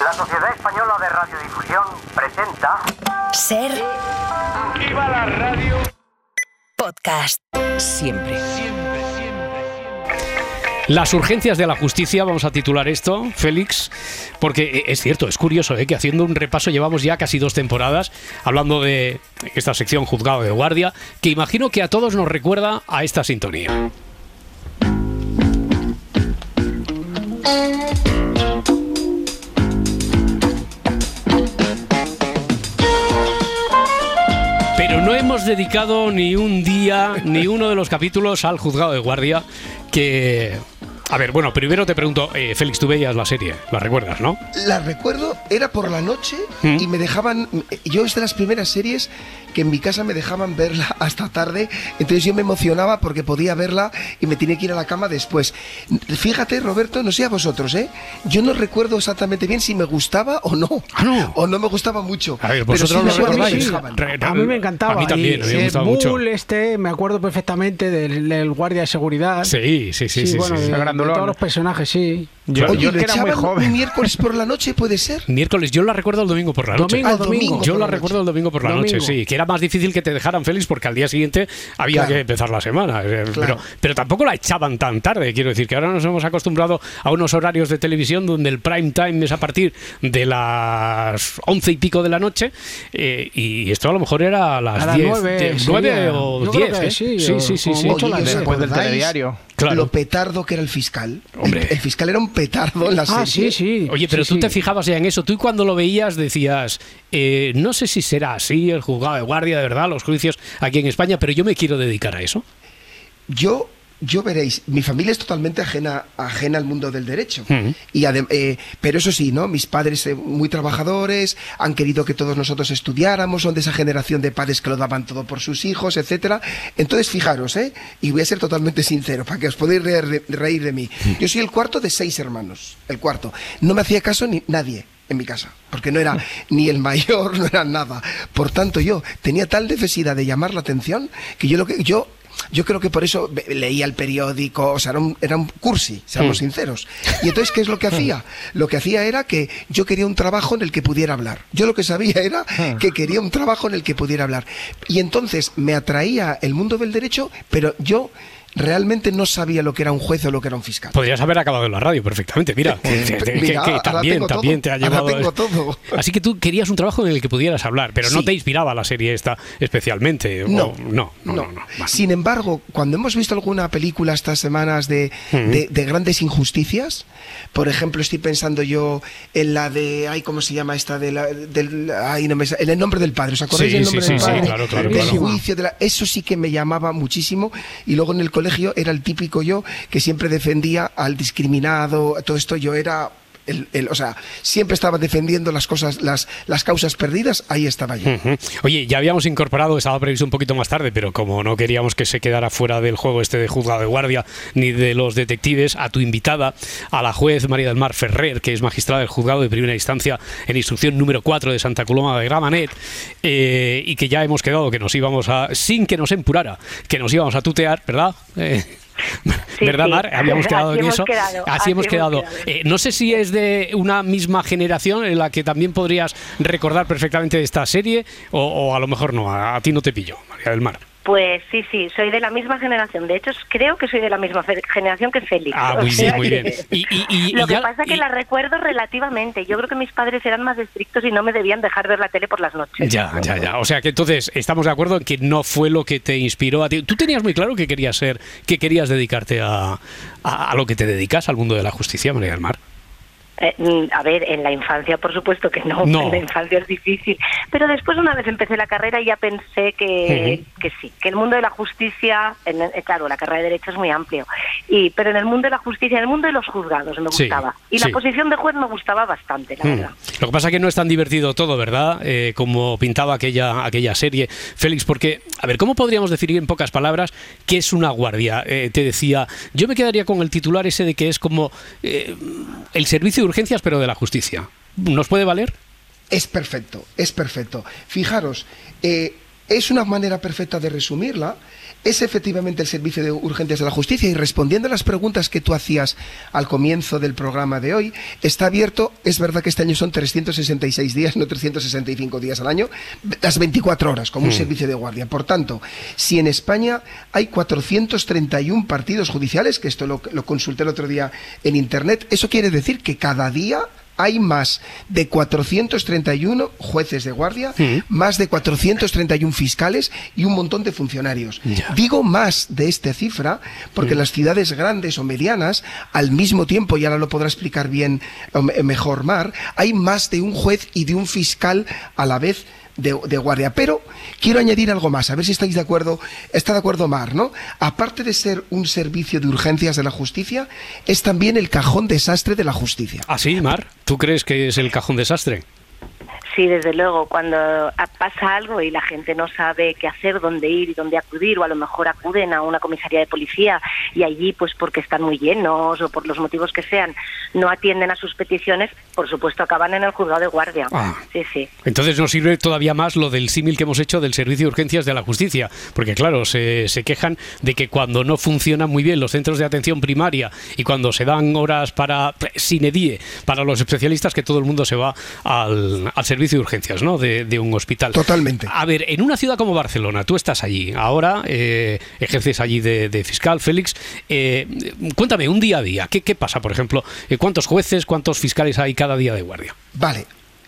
La Sociedad Española de Radiodifusión presenta. Ser. ¡Viva la radio! Podcast. Siempre. Las urgencias de la justicia, vamos a titular esto, Félix, porque eh, es cierto, es curioso ¿eh? que haciendo un repaso llevamos ya casi dos temporadas hablando de esta sección juzgado de guardia, que imagino que a todos nos recuerda a esta sintonía. Pero no hemos dedicado ni un día, ni uno de los capítulos al juzgado de guardia, que... A ver, bueno, primero te pregunto, eh, Félix, tú veías la serie, la recuerdas, ¿no? La recuerdo, era por la noche ¿Mm? y me dejaban. Yo es de las primeras series que en mi casa me dejaban verla hasta tarde, entonces yo me emocionaba porque podía verla y me tenía que ir a la cama después. Fíjate, Roberto, no sé a vosotros, ¿eh? Yo no recuerdo exactamente bien si me gustaba o no. Ah, no. O no me gustaba mucho. A ver, Pero sí vosotros me me recordáis. Re- A mí me encantaba. A mí también, Y a mí me el gustaba mucho. Bull este, me acuerdo perfectamente del, del guardia de seguridad. Sí, sí, sí, sí. bueno, sí, de, sí. de grandulón. todos los personajes, sí. Yo, Oye, yo ¿lo que era muy joven. un miércoles por la noche, puede ser? Miércoles, yo la recuerdo el domingo por la noche. Domingo, Ah, el domingo. domingo. Yo la la recuerdo el domingo por la Domingo. noche, sí, que era más difícil que te dejaran feliz porque al día siguiente había Claro. que empezar la semana. eh, Pero, pero tampoco la echaban tan tarde, quiero decir, que ahora nos hemos acostumbrado a unos horarios de televisión donde el prime time es a partir de las once y pico de la noche eh, y esto a lo mejor era a las A las 10, nueve, nueve o Yo creo 10, que ¿eh? sí, sí, sí, sí, como sí. mucho Oye, las ¿os diez. Después del telediario. Claro. Lo petardo que era el fiscal. Hombre. El, el fiscal era un petardo en la Ah, serie. sí, sí. Oye, pero Sí, tú sí. te fijabas ya en eso. Tú cuando lo veías decías, eh, no sé si será así el juzgado de guardia, de verdad, los juicios aquí en España, pero yo me quiero dedicar a eso. Yo, yo veréis, mi familia es totalmente ajena, ajena al mundo del derecho. Ujú. y eh, pero eso sí, ¿no? Mis padres eh, muy trabajadores, han querido que todos nosotros estudiáramos, son de esa generación de padres que lo daban todo por sus hijos, etcétera. Entonces, fijaros, ¿eh? Y voy a ser totalmente sincero, para que os podáis reír de, reír de mí. Yo soy el cuarto de seis hermanos, el cuarto. No me hacía caso ni nadie en mi casa, porque no era ni el mayor, no era nada. Por tanto, yo tenía tal necesidad de llamar la atención que yo lo que yo yo creo que por eso leía el periódico, o sea, era un, era un cursi, seamos Mm. sinceros. Y entonces, ¿qué es lo que hacía? Lo que hacía era que yo quería un trabajo en el que pudiera hablar. Yo lo que sabía era que quería un trabajo en el que pudiera hablar. Y entonces me atraía el mundo del derecho, pero yo realmente no sabía lo que era un juez o lo que era un fiscal. Podrías haber acabado en la radio perfectamente, mira. que, que- Mira, que también, también todo, te ha llevado. tengo todo. Así que tú querías un trabajo en el que pudieras hablar, pero no Sí. te inspiraba la serie esta especialmente. o- No, no, no, no, no, vale. Sin embargo, cuando hemos visto alguna película estas semanas de, de- de grandes injusticias, por ejemplo, estoy pensando yo en la de, ay, ¿cómo se llama esta? De la, del, ay, no me en el nombre del padre, ¿os acordáis Sí, del sí, nombre sí, del padre? claro, claro, del claro. juicio, de la- eso sí que me llamaba muchísimo. Y luego en el colegio era el típico yo que siempre defendía al discriminado, todo esto yo era... El, o sea, siempre estaba defendiendo las cosas, las, causas perdidas, ahí estaba yo. Oye, ya habíamos incorporado, estaba previsto un poquito más tarde, pero como no queríamos que se quedara fuera del juego este de juzgado de guardia ni de los detectives, a tu invitada, a la juez María del Mar Ferrer, que es magistrada del juzgado de primera instancia en instrucción número 4 de Santa Coloma de Gramanet, eh, y que ya hemos quedado que nos íbamos a, sin que nos empurara, que nos íbamos a tutear, ¿verdad? Eh, Sí, ¿Verdad, sí. Mar? Habíamos Así quedado en hemos eso. quedado, así, así hemos quedado. quedado. Eh, no sé si es de una misma generación en la que también podrías recordar perfectamente esta serie, o, o a lo mejor no, a, a ti no te pillo, María del Mar. Pues sí, sí, soy de la misma generación. De hecho, creo que soy de la misma generación que Félix. Ah, muy bien, muy bien. Y, y- y- Lo que ya- pasa es que la recuerdo relativamente. Yo creo que mis padres eran más estrictos y no me debían dejar ver la tele por las noches. Ya, ya, ya. O sea que entonces estamos de acuerdo en que no fue lo que te inspiró a ti. Tú tenías muy claro que querías ser, que querías dedicarte a, a, a lo que te dedicas, al mundo de la justicia, María del Mar. Eh, a ver, en la infancia por supuesto que no, No. en la infancia es difícil, pero después una vez empecé la carrera ya pensé que, que sí, que el mundo de la justicia, en eh, claro, la carrera de Derecho es muy amplio, y pero en el mundo de la justicia, en el mundo de los juzgados me Sí, gustaba, y sí. la posición de juez me gustaba bastante, la Mm. verdad. Lo que pasa es que no es tan divertido todo, ¿verdad? Eh, como pintaba aquella, aquella serie. Félix, porque, a ver, ¿cómo podríamos definir en pocas palabras qué es una guardia? Eh, te decía, yo me quedaría con el titular ese de que es como eh, el servicio urgencias, pero de la justicia. ¿Nos puede valer? Es perfecto, es perfecto. Fijaros, eh, es una manera perfecta de resumirla. Es efectivamente el servicio de urgencias de la justicia y respondiendo a las preguntas que tú hacías al comienzo del programa de hoy, está abierto, es verdad que este año son 366 días, no 365 días al año, las 24 horas como un servicio de guardia. Por tanto, si en España hay 431 partidos judiciales, que esto lo, lo consulté el otro día en Internet, eso quiere decir que cada día hay más de 431 jueces de guardia, más de 431 fiscales y un montón de funcionarios. Ya. Digo más de esta cifra porque las ciudades grandes o medianas, al mismo tiempo, y ahora lo podrá explicar bien mejor Mar, hay más de un juez y de un fiscal a la vez de, guardia. Pero quiero añadir algo más, a ver si estáis de acuerdo, está de acuerdo Mar, ¿no? Aparte de ser un servicio de urgencias de la justicia, es también el cajón desastre de la justicia. ¿Ah, sí, Mar? ¿Tú crees que es el cajón desastre? Sí, desde luego, cuando pasa algo y la gente no sabe qué hacer, dónde ir y dónde acudir, o a lo mejor acuden a una comisaría de policía y allí, pues porque están muy llenos o por los motivos que sean, no atienden a sus peticiones, por supuesto acaban en el juzgado de guardia. Ah. Sí, sí. Entonces nos sirve todavía más lo del símil que hemos hecho del servicio de urgencias de la justicia, porque claro, se, se quejan de que cuando no funcionan muy bien los centros de atención primaria y cuando se dan horas para sine die para los especialistas, que todo el mundo se va al, al servicio de urgencias ¿no? de, de un hospital. Totalmente. A ver, en una ciudad como Barcelona, tú estás allí, ahora eh, ejerces allí de, de fiscal, Félix. eh, cuéntame, un día a día, ¿qué, qué pasa, por ejemplo? Eh, ¿Cuántos jueces, cuántos fiscales hay cada día de guardia? Vale.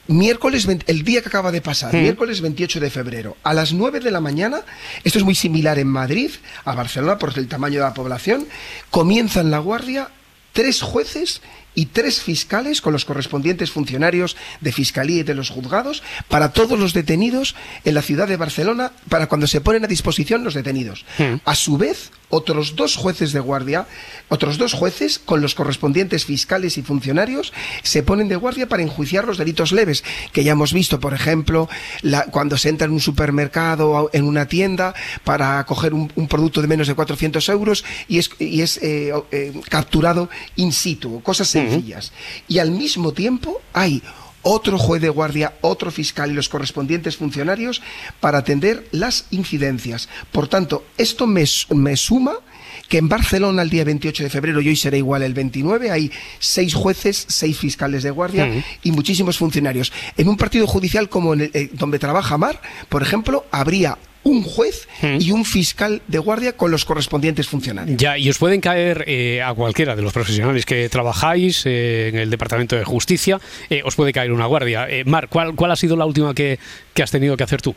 Miércoles, 20 el día que acaba de pasar, miércoles 28 de febrero, a las 9 de la mañana, esto es muy similar en Madrid, a Barcelona, por el tamaño de la población, comienzan la guardia tres jueces y tres fiscales con los correspondientes funcionarios de fiscalía y de los juzgados para todos los detenidos en la ciudad de Barcelona, para cuando se ponen a disposición los detenidos. A su vez, otros dos jueces de guardia, otros dos jueces con los correspondientes fiscales y funcionarios se ponen de guardia para enjuiciar los delitos leves, que ya hemos visto, por ejemplo, la- cuando se entra en un supermercado o en una tienda para coger un, un producto de menos de 400 euros y es, y es eh, eh, capturado in situ, cosas sencillas. Y al mismo tiempo hay otro juez de guardia, otro fiscal y los correspondientes funcionarios para atender las incidencias. Por tanto, esto me, me suma que en Barcelona el día 28 de febrero, y hoy será igual el 29, hay seis jueces, seis fiscales de guardia y muchísimos funcionarios. En un partido judicial como en el- eh, donde trabaja Mar, por ejemplo, habría un juez y un fiscal de guardia con los correspondientes funcionarios. Ya, y os pueden caer eh, a cualquiera de los profesionales que trabajáis eh, en el Departamento de Justicia, eh, os puede caer una guardia. Mar, ¿cuál, ¿cuál ha sido la última que, que has tenido que hacer tú?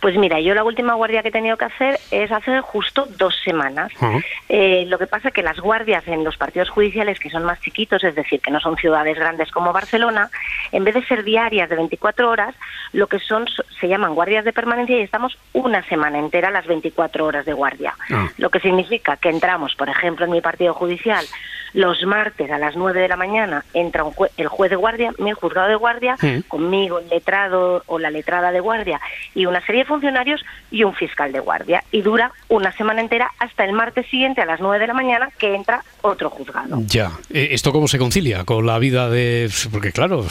Pues mira, yo la última guardia que he tenido que hacer es hace justo dos semanas. Eh, lo que pasa es que las guardias en los partidos judiciales que son más chiquitos, es decir, que no son ciudades grandes como Barcelona, en vez de ser diarias de 24 horas, lo que son se llaman guardias de permanencia y estamos una semana entera las 24 horas de guardia. Ah. Lo que significa que entramos, por ejemplo, en mi partido judicial, los martes a las 9 de la mañana entra un jue- el juez de guardia, mi juzgado de guardia, conmigo el letrado o la letrada de guardia y una serie de funcionarios y un fiscal de guardia. Y dura una semana entera hasta el martes siguiente a las 9 de la mañana que entra otro juzgado. Ya, Eh, ¿esto cómo se concilia con la vida de... Porque claro,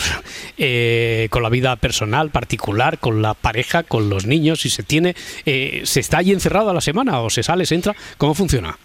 eh, con la vida personal, particular, con la pareja, con los niños, si se tiene... eh, ¿Se está allí encerrado a la semana o se sale, se entra? ¿Cómo funciona?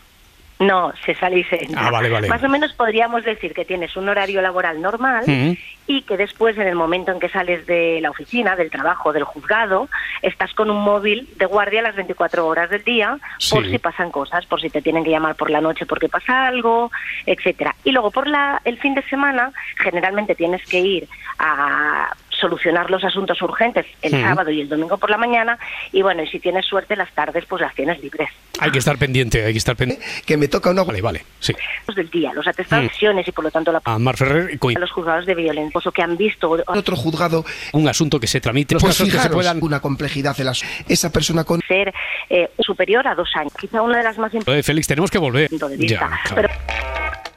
No, se sale y se entra. Ah, vale, vale. Más o menos podríamos decir que tienes un horario laboral normal Ujú. y que después, en el momento en que sales de la oficina, del trabajo, del juzgado, estás con un móvil de guardia las 24 horas del día por si pasan cosas, por si te tienen que llamar por la noche porque pasa algo, etcétera. Y luego por la, el fin de semana, generalmente tienes que ir a solucionar los asuntos urgentes el Ujú. sábado y el domingo por la mañana y bueno, y si tienes suerte las tardes pues las tienes libres. Hay que estar pendiente, hay que estar pendiente. Que me toca una Vale, vale, sí. Los del día, los atestados Mm. de lesiones y por lo tanto la A Mar Ferrer, a los juzgados de violencia o que han visto otro juzgado, un asunto que se tramite, los pues casos que se puedan... una complejidad de las esa persona con ser eh, superior a dos años. Quizá una de las más Eh, Félix, tenemos que volver. importantes Ya, claro. Pero